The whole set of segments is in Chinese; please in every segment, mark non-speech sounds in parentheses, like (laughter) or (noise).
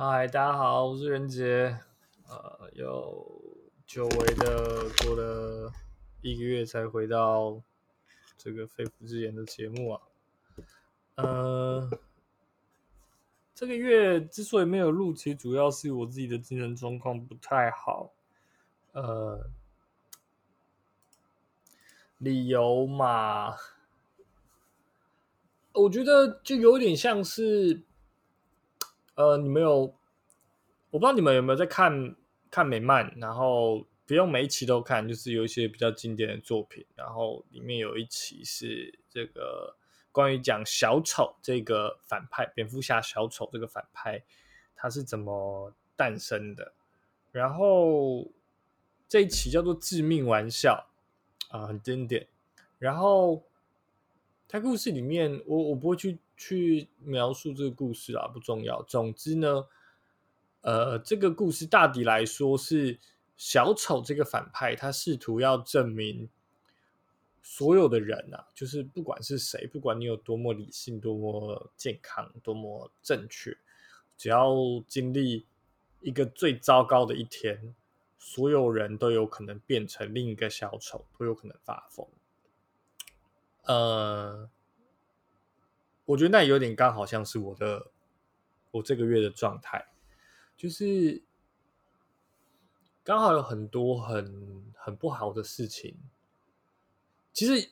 嗨，大家好，我是任杰。呃，有久违的过了一个月才回到这个肺腑之言的节目啊。呃，这个月之所以没有录，其实主要是我自己的精神状况不太好。呃，理由嘛，我觉得就有点像是，呃，你们有，我不知道你们有没有在看看美漫，然后不用每一期都看，就是有一些比较经典的作品，然后里面有一期是这个关于讲小丑这个反派，蝙蝠侠小丑这个反派他是怎么诞生的，然后这一期叫做致命玩笑啊，很经典，然后。他故事里面，我我不会去去描述这个故事啊，不重要。总之呢，呃，这个故事大抵来说是小丑这个反派，他试图要证明所有的人啊，就是不管是谁，不管你有多么理性、多么健康、多么正确，只要经历一个最糟糕的一天，所有人都有可能变成另一个小丑，都有可能发疯。呃，我觉得那有点刚好像是我的我这个月的状态，就是刚好有很多很很不好的事情。其实，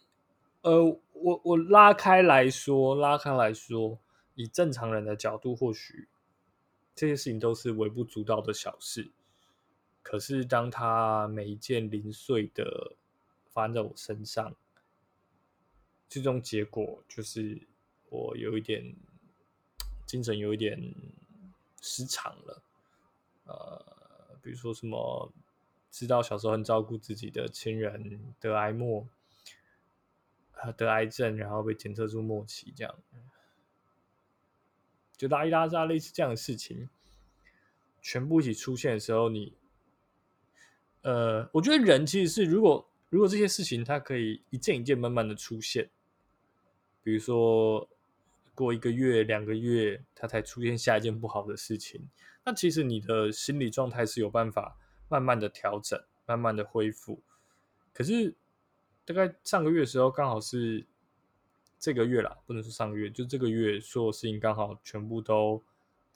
呃，我我拉开来说，拉开来说，以正常人的角度，或许这些事情都是微不足道的小事。可是，当他每一件零碎的发生在我身上。最终结果就是我有一点精神有一点失常了，呃，比如说什么知道小时候很照顾自己的亲人得癌末，得癌症，然后被检测出末期，这样就拉一拉扎类似这样的事情，全部一起出现的时候，你呃，我觉得人其实是如果如果这些事情它可以一件一件慢慢的出现。比如说，过一个月、两个月，它才出现下一件不好的事情。那其实你的心理状态是有办法慢慢的调整、慢慢的恢复。可是大概上个月的时候，刚好是这个月啦，不能说上个月，就这个月所有事情刚好全部都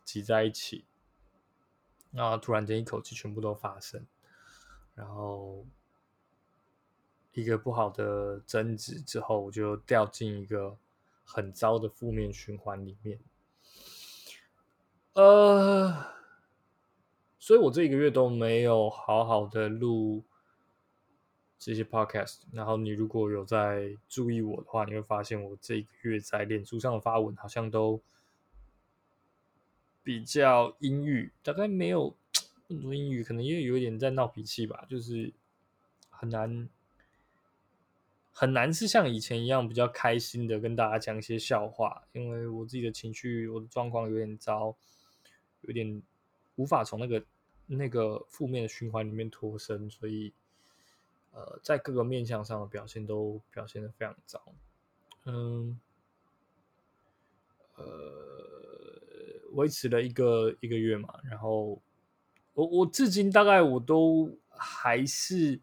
挤在一起，那突然间一口气全部都发生，然后。一个不好的争执之后，我就掉进一个很糟的负面循环里面。呃，所以我这一个月都没有好好的录这些 podcast。然后你如果有在注意我的话，你会发现我这一个月在脸书上的发文好像都比较阴郁，大概没有 (tsk) 很多阴郁，可能因为有点在闹脾气吧，就是很难。很难是像以前一样比较开心的跟大家讲一些笑话，因为我自己的情绪、我的状况有点糟，有点无法从那个那个负面的循环里面脱身，所以呃，在各个面向上的表现都表现的非常糟。嗯，呃，维持了一个一个月嘛，然后我我至今大概我都还是。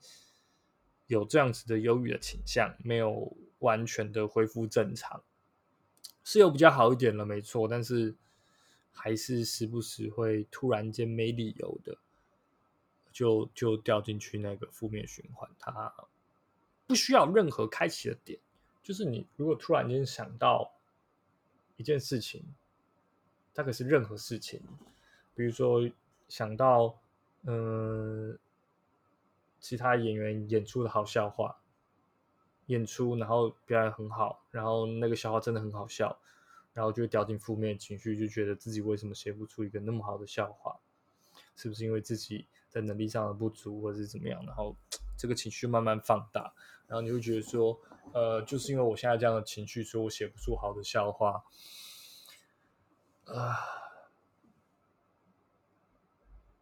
有这样子的忧郁的倾向，没有完全的恢复正常，是有比较好一点了，没错，但是还是时不时会突然间没理由的，就就掉进去那个负面循环。它不需要任何开启的点，就是你如果突然间想到一件事情，它可是任何事情，比如说想到嗯。其他演员演出的好笑话，演出然后表演很好，然后那个笑话真的很好笑，然后就掉进负面情绪，就觉得自己为什么写不出一个那么好的笑话？是不是因为自己在能力上的不足，或者是怎么样？然后 (tsk) 这个情绪慢慢放大，然后你会觉得说，呃，就是因为我现在这样的情绪，所以我写不出好的笑话，啊，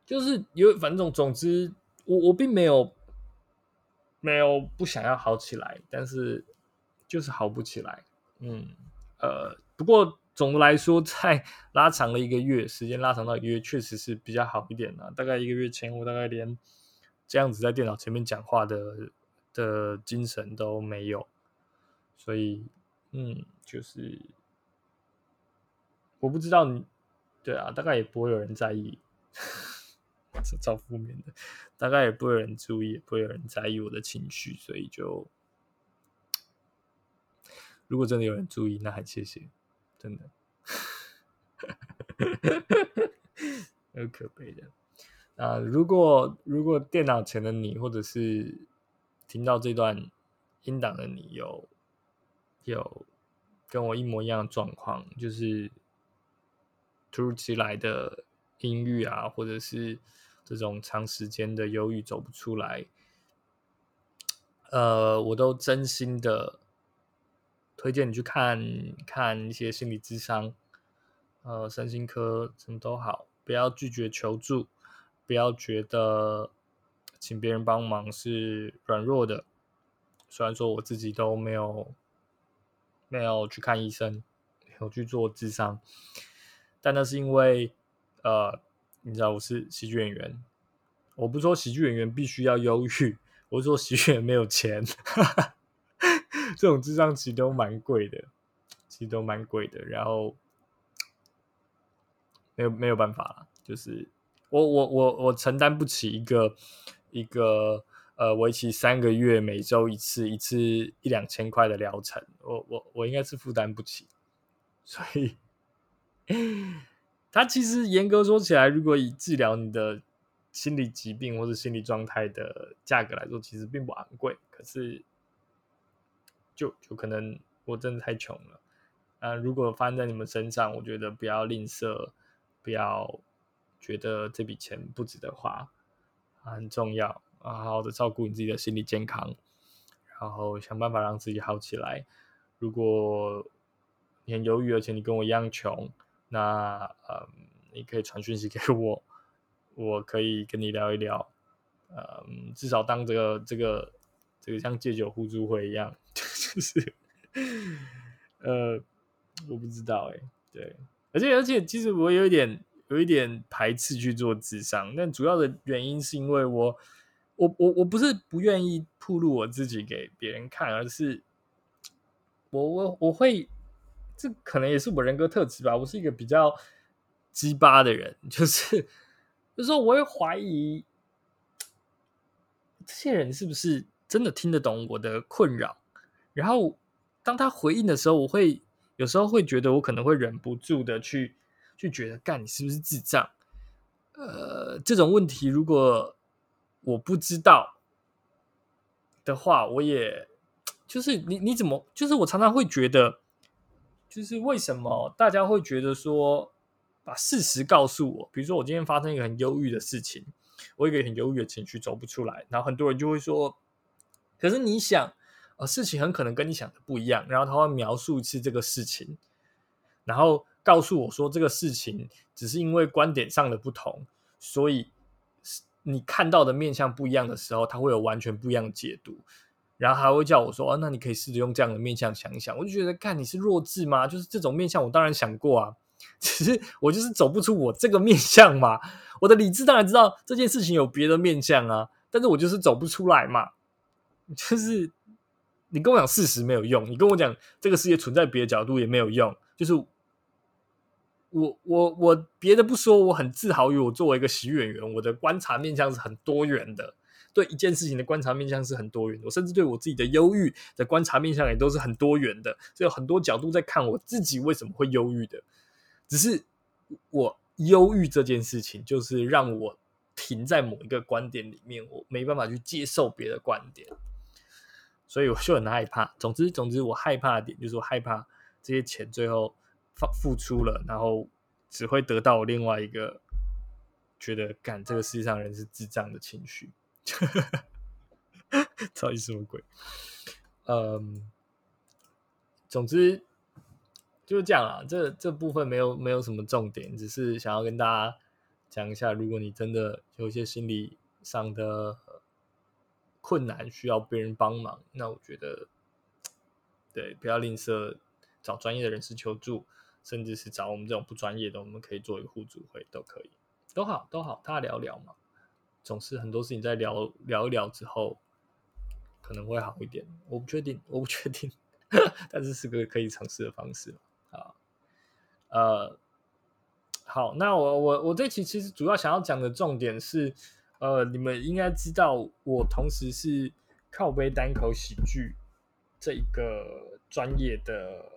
就是有反正总之。我我并没有没有不想要好起来，但是就是好不起来。嗯，呃，不过总的来说，在 (laughs) 拉长了一个月，时间拉长到一个月，确实是比较好一点了。大概一个月前，我大概连这样子在电脑前面讲话的的精神都没有，所以，嗯，就是我不知道你，对啊，大概也不会有人在意，是超负面的，大概也不会有人注意，也不会有人在意我的情绪，所以就。如果真的有人注意，那还谢谢，真的，(laughs) 很可悲的。啊，如果如果电脑前的你，或者是听到这段音档的你，有有跟我一模一样的状况，就是突如其来的阴郁啊，或者是这种长时间的忧郁走不出来，呃，我都真心的。推荐你去看看一些心理智商，呃，身心科什么都好，不要拒绝求助，不要觉得请别人帮忙是软弱的。虽然说我自己都没有没有去看医生，有去做智商，但那是因为呃，你知道我是喜剧演员，我不说喜剧演员必须要忧郁，我是说喜剧演员没有钱。(laughs) 这种智商其实都蛮贵的，其实都蛮贵的。然后没有没有办法了，就是我我我我承担不起一个一个呃为期三个月每周一次一次一两千块的疗程，我我我应该是负担不起。所以，它其实严格说起来，如果以治疗你的心理疾病或者心理状态的价格来说，其实并不昂贵。可是。就就可能我真的太穷了，啊！如果发生在你们身上，我觉得不要吝啬，不要觉得这笔钱不值得花，很重要啊！好好的照顾你自己的心理健康，然后想办法让自己好起来。如果你很犹豫，而且你跟我一样穷，那嗯，你可以传讯息给我，我可以跟你聊一聊，嗯，至少当这个这个这个像戒酒互助会一样。(laughs) 就是，呃，我不知道哎，对，而且而且，其实我有一点有一点排斥去做智商，但主要的原因是因为我我我我不是不愿意铺露我自己给别人看，而是我我我会，这可能也是我人格特质吧，我是一个比较鸡巴的人，就是就是说我会怀疑这些人是不是真的听得懂我的困扰。然后，当他回应的时候，我会有时候会觉得，我可能会忍不住的去去觉得，干你是不是智障？呃，这种问题如果我不知道的话，我也就是你你怎么就是我常常会觉得，就是为什么大家会觉得说，把事实告诉我，比如说我今天发生一个很忧郁的事情，我一个很忧郁的情绪走不出来，然后很多人就会说，可是你想。呃，事情很可能跟你想的不一样，然后他会描述一次这个事情，然后告诉我说这个事情只是因为观点上的不同，所以你看到的面相不一样的时候，他会有完全不一样的解读，然后还会叫我说，啊，那你可以试着用这样的面相想一想。我就觉得，看你是弱智吗？就是这种面相，我当然想过啊，(laughs) 只是我就是走不出我这个面相嘛。我的理智当然知道这件事情有别的面相啊，但是我就是走不出来嘛，就是。你跟我讲事实没有用，你跟我讲这个世界存在别的角度也没有用。就是我我我别的不说，我很自豪于我作为一个喜剧演员，我的观察面向是很多元的。对一件事情的观察面向是很多元的，我甚至对我自己的忧郁的观察面向也都是很多元的。所以有很多角度在看我自己为什么会忧郁的。只是我忧郁这件事情，就是让我停在某一个观点里面，我没办法去接受别的观点。所以我就很害怕。总之，总之，我害怕的点就是我害怕这些钱最后付付出了，然后只会得到另外一个觉得干这个世界上人是智障的情绪。哈 (laughs) 哈到底什么鬼？嗯，总之就是这样啊。这这部分没有没有什么重点，只是想要跟大家讲一下，如果你真的有一些心理上的。困难需要别人帮忙，那我觉得，对，不要吝啬找专业的人士求助，甚至是找我们这种不专业的，我们可以做一个互助会，都可以，都好，都好，大家聊聊嘛。总是很多事情在聊聊一聊之后，可能会好一点。我不确定，我不确定，(laughs) 但是是个可以尝试的方式啊。呃，好，那我我我这期其实主要想要讲的重点是，呃，你们应该知道，我同时是靠背单口喜剧这一个专业的。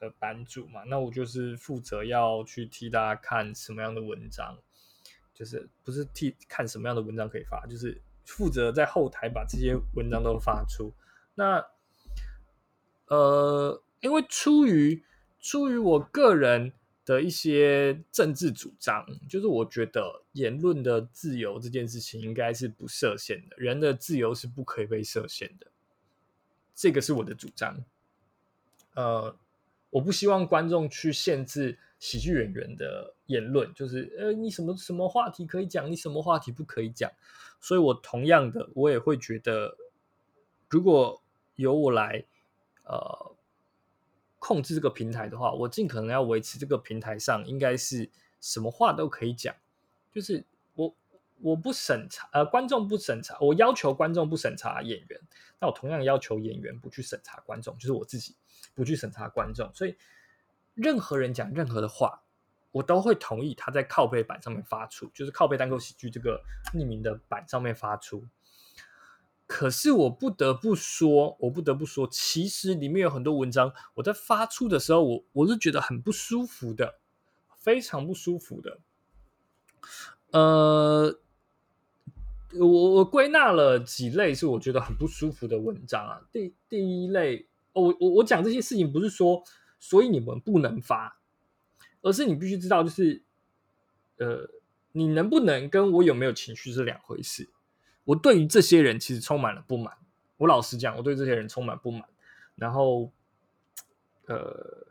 的版主嘛，那我就是负责要去替大家看什么样的文章，就是不是替看什么样的文章可以发，就是负责在后台把这些文章都发出。那呃，因为出于出于我个人的一些政治主张，就是我觉得言论的自由这件事情应该是不设限的，人的自由是不可以被设限的，这个是我的主张。呃。我不希望观众去限制喜剧演员的言论，就是呃，你什么什么话题可以讲，你什么话题不可以讲。所以我同样的，我也会觉得，如果由我来呃控制这个平台的话，我尽可能要维持这个平台上应该是什么话都可以讲，就是我我不审查呃观众不审查，我要求观众不审查演员，那我同样要求演员不去审查观众，就是我自己。不去审查观众，所以任何人讲任何的话，我都会同意他在靠背板上面发出，就是靠背单口喜剧这个匿名的板上面发出。可是我不得不说，我不得不说，其实里面有很多文章，我在发出的时候，我我是觉得很不舒服的，非常不舒服的。呃，我我归纳了几类是我觉得很不舒服的文章啊。第第一类。我我我讲这些事情不是说，所以你们不能发，而是你必须知道，就是呃，你能不能跟我有没有情绪是两回事。我对于这些人其实充满了不满。我老实讲，我对这些人充满不满。然后，呃，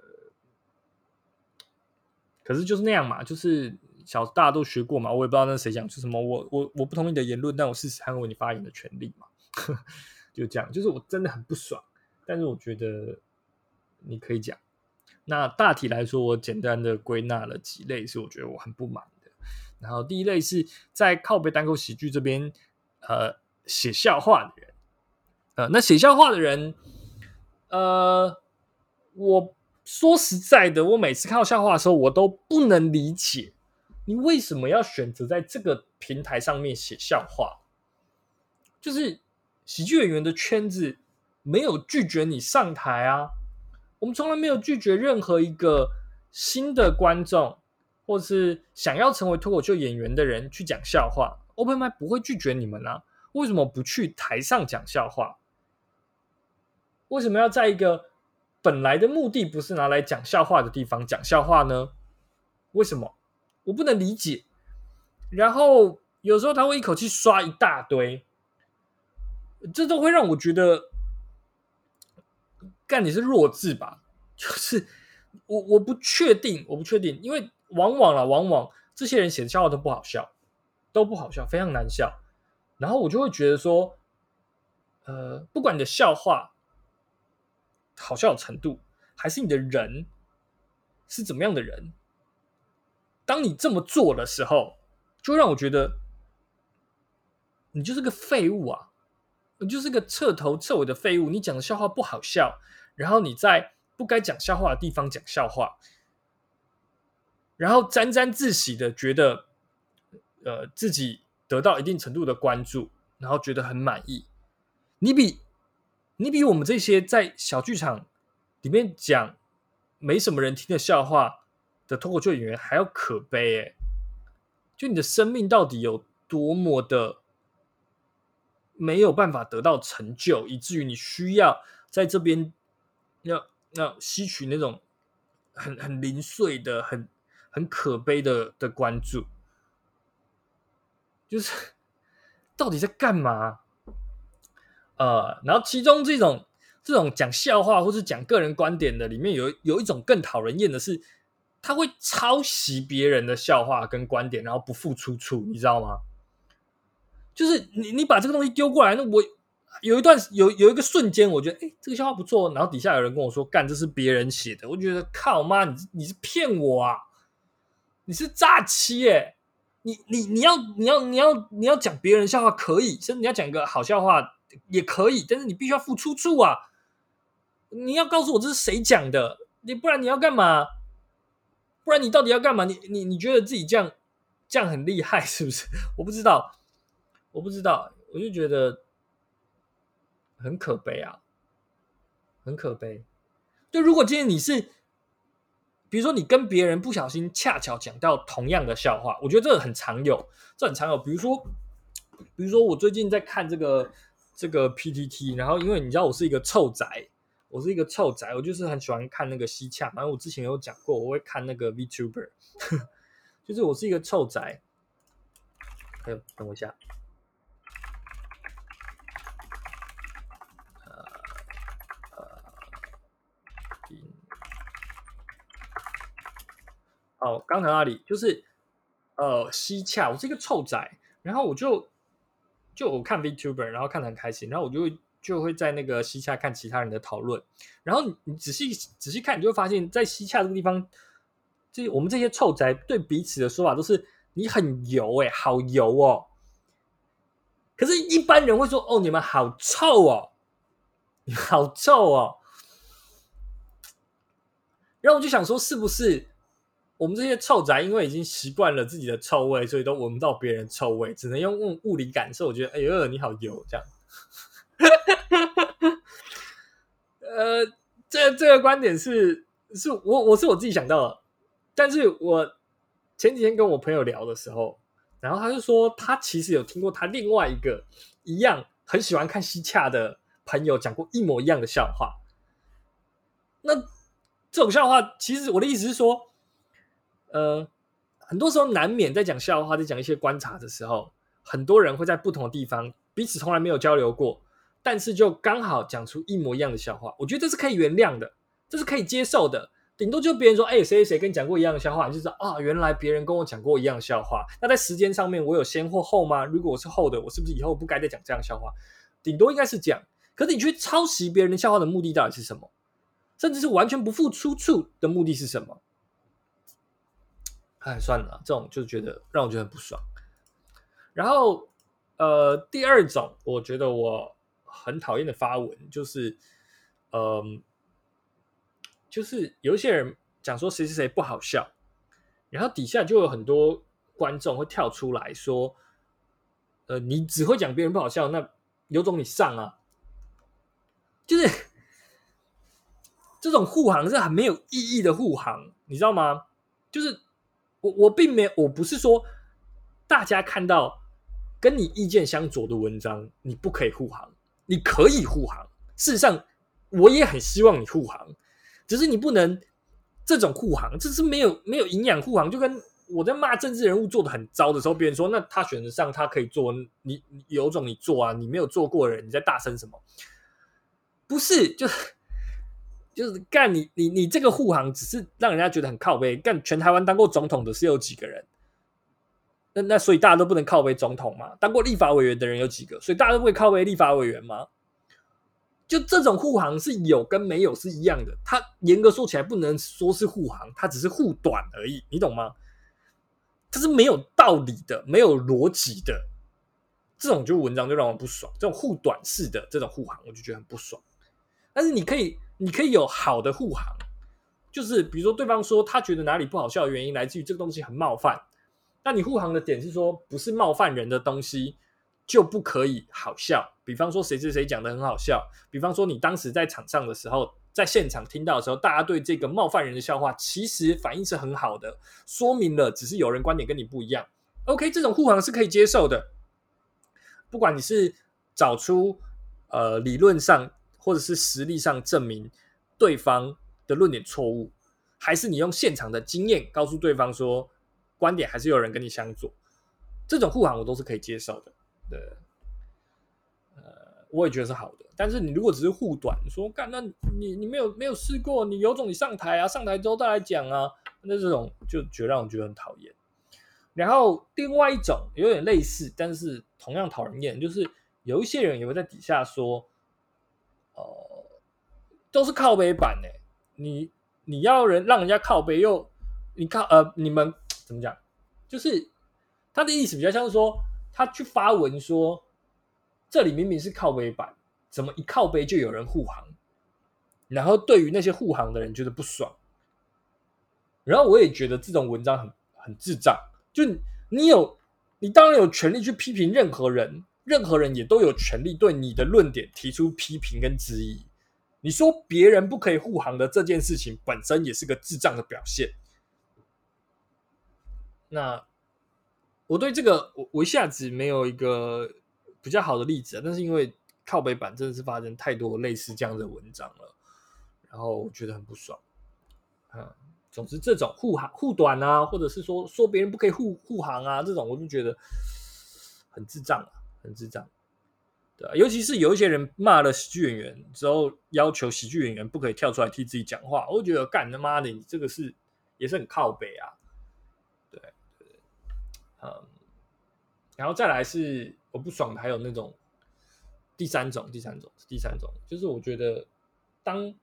可是就是那样嘛，就是小大家都学过嘛。我也不知道那谁讲出什么，我我我不同意你的言论，但我事实捍卫你发言的权利嘛。(laughs) 就这样，就是我真的很不爽。但是我觉得你可以讲。那大体来说，我简单的归纳了几类是我觉得我很不满的。然后第一类是在靠背单口喜剧这边，呃，写笑话的人。呃，那写笑话的人，呃，我说实在的，我每次看到笑话的时候，我都不能理解你为什么要选择在这个平台上面写笑话。就是喜剧演员的圈子。没有拒绝你上台啊！我们从来没有拒绝任何一个新的观众，或是想要成为脱口秀演员的人去讲笑话。Open m i 不会拒绝你们啊！为什么不去台上讲笑话？为什么要在一个本来的目的不是拿来讲笑话的地方讲笑话呢？为什么？我不能理解。然后有时候他会一口气刷一大堆，这都会让我觉得。干你是弱智吧？就是我我不确定，我不确定，因为往往啊，往往这些人写的笑话都不好笑，都不好笑，非常难笑。然后我就会觉得说，呃，不管你的笑话好笑的程度，还是你的人是怎么样的人，当你这么做的时候，就让我觉得你就是个废物啊！你就是个彻头彻尾的废物。你讲的笑话不好笑。然后你在不该讲笑话的地方讲笑话，然后沾沾自喜的觉得，呃，自己得到一定程度的关注，然后觉得很满意。你比你比我们这些在小剧场里面讲没什么人听的笑话的脱口秀演员还要可悲哎！就你的生命到底有多么的没有办法得到成就，以至于你需要在这边。要要吸取那种很很零碎的、很很可悲的的关注，就是到底在干嘛？呃，然后其中这种这种讲笑话或是讲个人观点的，里面有有一种更讨人厌的是，他会抄袭别人的笑话跟观点，然后不付出处，你知道吗？就是你你把这个东西丢过来，那我有一段有有一个瞬间，我觉得哎，这个笑话不错。然后底下有人跟我说：“干，这是别人写的。”我觉得靠妈，你你是骗我啊！你是诈欺耶！你你你要你要你要你要讲别人笑话可以，甚至你要讲一个好笑话也可以，但是你必须要付出处啊！你要告诉我这是谁讲的，你不然你要干嘛？不然你到底要干嘛？你你你觉得自己这样这样很厉害是不是？(laughs) 我不知道，我不知道，我就觉得。很可悲啊，很可悲。就如果今天你是，比如说你跟别人不小心恰巧讲到同样的笑话，我觉得这个很常有，这很常有。比如说，比如说我最近在看这个这个 PTT，然后因为你知道我是一个臭宅，我是一个臭宅，我就是很喜欢看那个西洽。然后我之前有讲过，我会看那个 VTuber，(laughs) 就是我是一个臭宅。还有，等我一下。哦，刚才那里就是呃西洽，我是一个臭仔，然后我就就我看 VTuber，然后看的很开心，然后我就会就会在那个西洽看其他人的讨论，然后你仔细仔细看，你就会发现，在西洽这个地方，这我们这些臭仔对彼此的说法都是你很油哎，好油哦，可是，一般人会说哦，你们好臭哦，你好臭哦，然后我就想说，是不是？我们这些臭宅，因为已经习惯了自己的臭味，所以都闻不到别人臭味，只能用物物理感受。我觉得，哎呦，你好油，这样。(laughs) 呃，这这个观点是是我我是我自己想到的，但是我前几天跟我朋友聊的时候，然后他就说，他其实有听过他另外一个一样很喜欢看西洽的朋友讲过一模一样的笑话。那这种笑话，其实我的意思是说。呃，很多时候难免在讲笑话，在讲一些观察的时候，很多人会在不同的地方彼此从来没有交流过，但是就刚好讲出一模一样的笑话。我觉得这是可以原谅的，这是可以接受的。顶多就别人说：“哎，谁谁谁跟你讲过一样的笑话？”你就知道啊，原来别人跟我讲过一样的笑话。那在时间上面，我有先或后吗？如果我是后的，我是不是以后不该再讲这样的笑话？顶多应该是讲。可是你去抄袭别人的笑话的目的到底是什么？甚至是完全不付出处的目的是什么？哎，算了，这种就觉得让我觉得很不爽。然后，呃，第二种我觉得我很讨厌的发文就是，嗯，就是有一些人讲说谁谁谁不好笑，然后底下就有很多观众会跳出来说，呃，你只会讲别人不好笑，那有种你上啊！就是这种护航是很没有意义的护航，你知道吗？就是。我我并没有，我不是说大家看到跟你意见相左的文章，你不可以护航，你可以护航。事实上，我也很希望你护航，只是你不能这种护航，这是没有没有营养护航。就跟我在骂政治人物做的很糟的时候，别人说那他选择上他可以做，你有种你做啊，你没有做过的人你在大声什么？不是，就。就是干你你你这个护航只是让人家觉得很靠背，干全台湾当过总统的是有几个人？那那所以大家都不能靠背总统嘛？当过立法委员的人有几个？所以大家都不会靠背立法委员吗？就这种护航是有跟没有是一样的，它严格说起来不能说是护航，它只是护短而已，你懂吗？它是没有道理的，没有逻辑的，这种就文章就让我不爽。这种护短式的这种护航，我就觉得很不爽。但是你可以。你可以有好的护航，就是比如说对方说他觉得哪里不好笑的原因来自于这个东西很冒犯，那你护航的点是说不是冒犯人的东西就不可以好笑。比方说谁谁谁讲的很好笑，比方说你当时在场上的时候，在现场听到的时候，大家对这个冒犯人的笑话其实反应是很好的，说明了只是有人观点跟你不一样。OK，这种护航是可以接受的，不管你是找出呃理论上。或者是实力上证明对方的论点错误，还是你用现场的经验告诉对方说观点还是有人跟你相左，这种护航我都是可以接受的。对，呃，我也觉得是好的。但是你如果只是护短，说干那你你没有没有试过，你有种你上台啊，上台之后再来讲啊，那这种就觉得让我觉得很讨厌。然后另外一种有点类似，但是同样讨人厌，就是有一些人也会在底下说，哦，都是靠背版哎，你你要人让人家靠背，又你靠呃，你们怎么讲？就是他的意思比较像是说，他去发文说，这里明明是靠背版，怎么一靠背就有人护航？然后对于那些护航的人觉得不爽，然后我也觉得这种文章很很智障。就你有，你当然有权利去批评任何人，任何人也都有权利对你的论点提出批评跟质疑。你说别人不可以护航的这件事情本身也是个智障的表现。那我对这个我我一下子没有一个比较好的例子，但是因为靠北版真的是发生太多类似这样的文章了。然后我觉得很不爽，嗯，总之这种护航护短啊，或者是说说别人不可以护护航啊，这种我就觉得很智障啊，很智障，对啊，尤其是有一些人骂了喜剧演员之后，要求喜剧演员不可以跳出来替自己讲话，我觉得干他妈的，你这个是也是很靠北啊，对对，嗯，然后再来是我不爽的，还有那种第三种，第三种，第三种，就是我觉得当。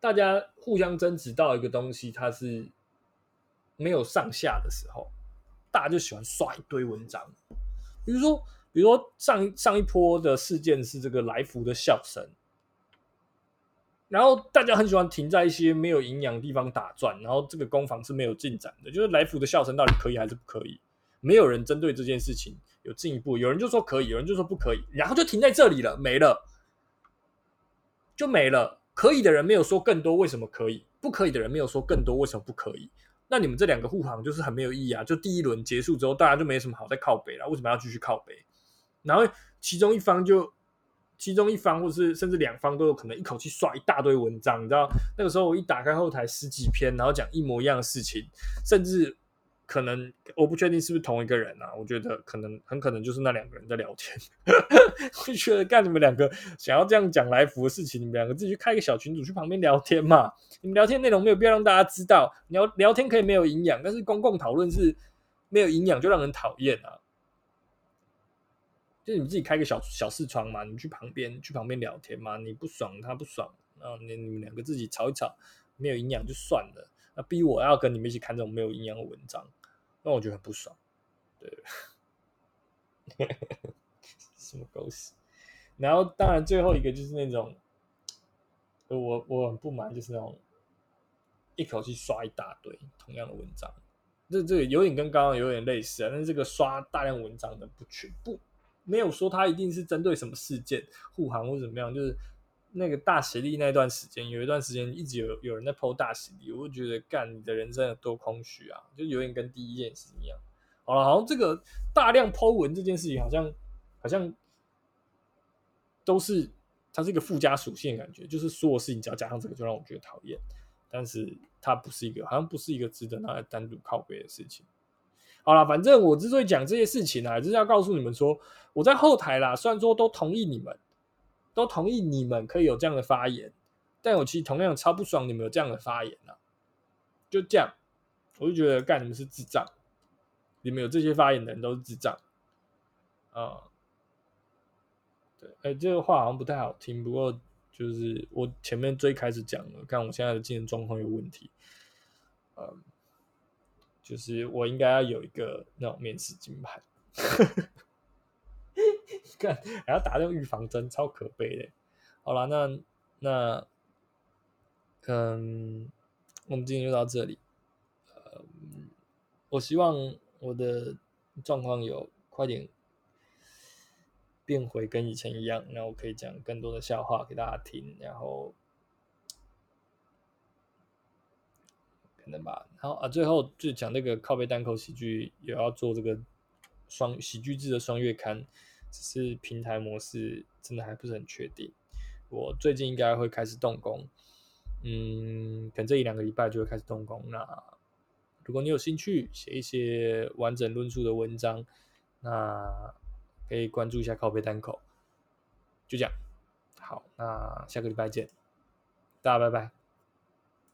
大家互相争执到一个东西，它是没有上下的时候，大家就喜欢刷一堆文章。比如说，比如说上上一波的事件是这个来福的笑声，然后大家很喜欢停在一些没有营养的地方打转，然后这个攻防是没有进展的。就是来福的笑声到底可以还是不可以？没有人针对这件事情有进一步，有人就说可以，有人就说不可以，然后就停在这里了，没了，就没了。可以的人没有说更多，为什么可以？不可以的人没有说更多，为什么不可以？那你们这两个护航就是很没有意义啊！就第一轮结束之后，大家就没什么好再靠北了，为什么要继续靠北？然后其中一方就，其中一方或是甚至两方都有可能一口气刷一大堆文章，你知道？那个时候我一打开后台十几篇，然后讲一模一样的事情，甚至。可能我不确定是不是同一个人啊？我觉得可能很可能就是那两个人在聊天。(laughs) 就觉得干你们两个想要这样讲来福的事情，你们两个自己去开一个小群组去旁边聊天嘛。你们聊天内容没有必要让大家知道。聊聊天可以没有营养，但是公共讨论是没有营养就让人讨厌啊。就你们自己开个小小视窗嘛，你们去旁边去旁边聊天嘛。你不爽他不爽，然后你你们两个自己吵一吵，没有营养就算了。那逼我要跟你们一起看这种没有营养的文章，那我觉得很不爽。对，(laughs) 什么狗屎！然后当然最后一个就是那种，我我很不满，就是那种一口气刷一大堆同样的文章。这这个有点跟刚刚有点类似啊，但是这个刷大量文章的不全不没有说他一定是针对什么事件护航或怎么样，就是。那个大实力那段时间，有一段时间一直有有人在抛大实力，我就觉得干你的人生有多空虚啊，就有点跟第一件事一样。好了，好像这个大量抛文这件事情，好像好像都是它是一个附加属性感觉，就是所有事情只要加上这个，就让我觉得讨厌。但是它不是一个，好像不是一个值得拿来单独靠背的事情。好了，反正我之所以讲这些事情啊，就是要告诉你们说，我在后台啦，虽然说都同意你们。都同意你们可以有这样的发言，但我其实同样超不爽你们有这样的发言啊！就这样，我就觉得干你们是智障，你们有这些发言的人都是智障啊！对，哎，这个话好像不太好听，不过就是我前面最开始讲了，看我现在的精神状况有问题，嗯，就是我应该要有一个那种面试金牌。看，还要打那个预防针，超可悲的。好了，那那，嗯，我们今天就到这里。呃，我希望我的状况有快点变回跟以前一样，然后可以讲更多的笑话给大家听，然后可能吧。然后啊，最后就讲那个靠背单口喜剧，也要做这个双喜剧制的双月刊。只是平台模式真的还不是很确定，我最近应该会开始动工，嗯，可能这一两个礼拜就会开始动工。那如果你有兴趣写一些完整论述的文章，那可以关注一下靠背单口。就这样，好，那下个礼拜见，大家拜拜。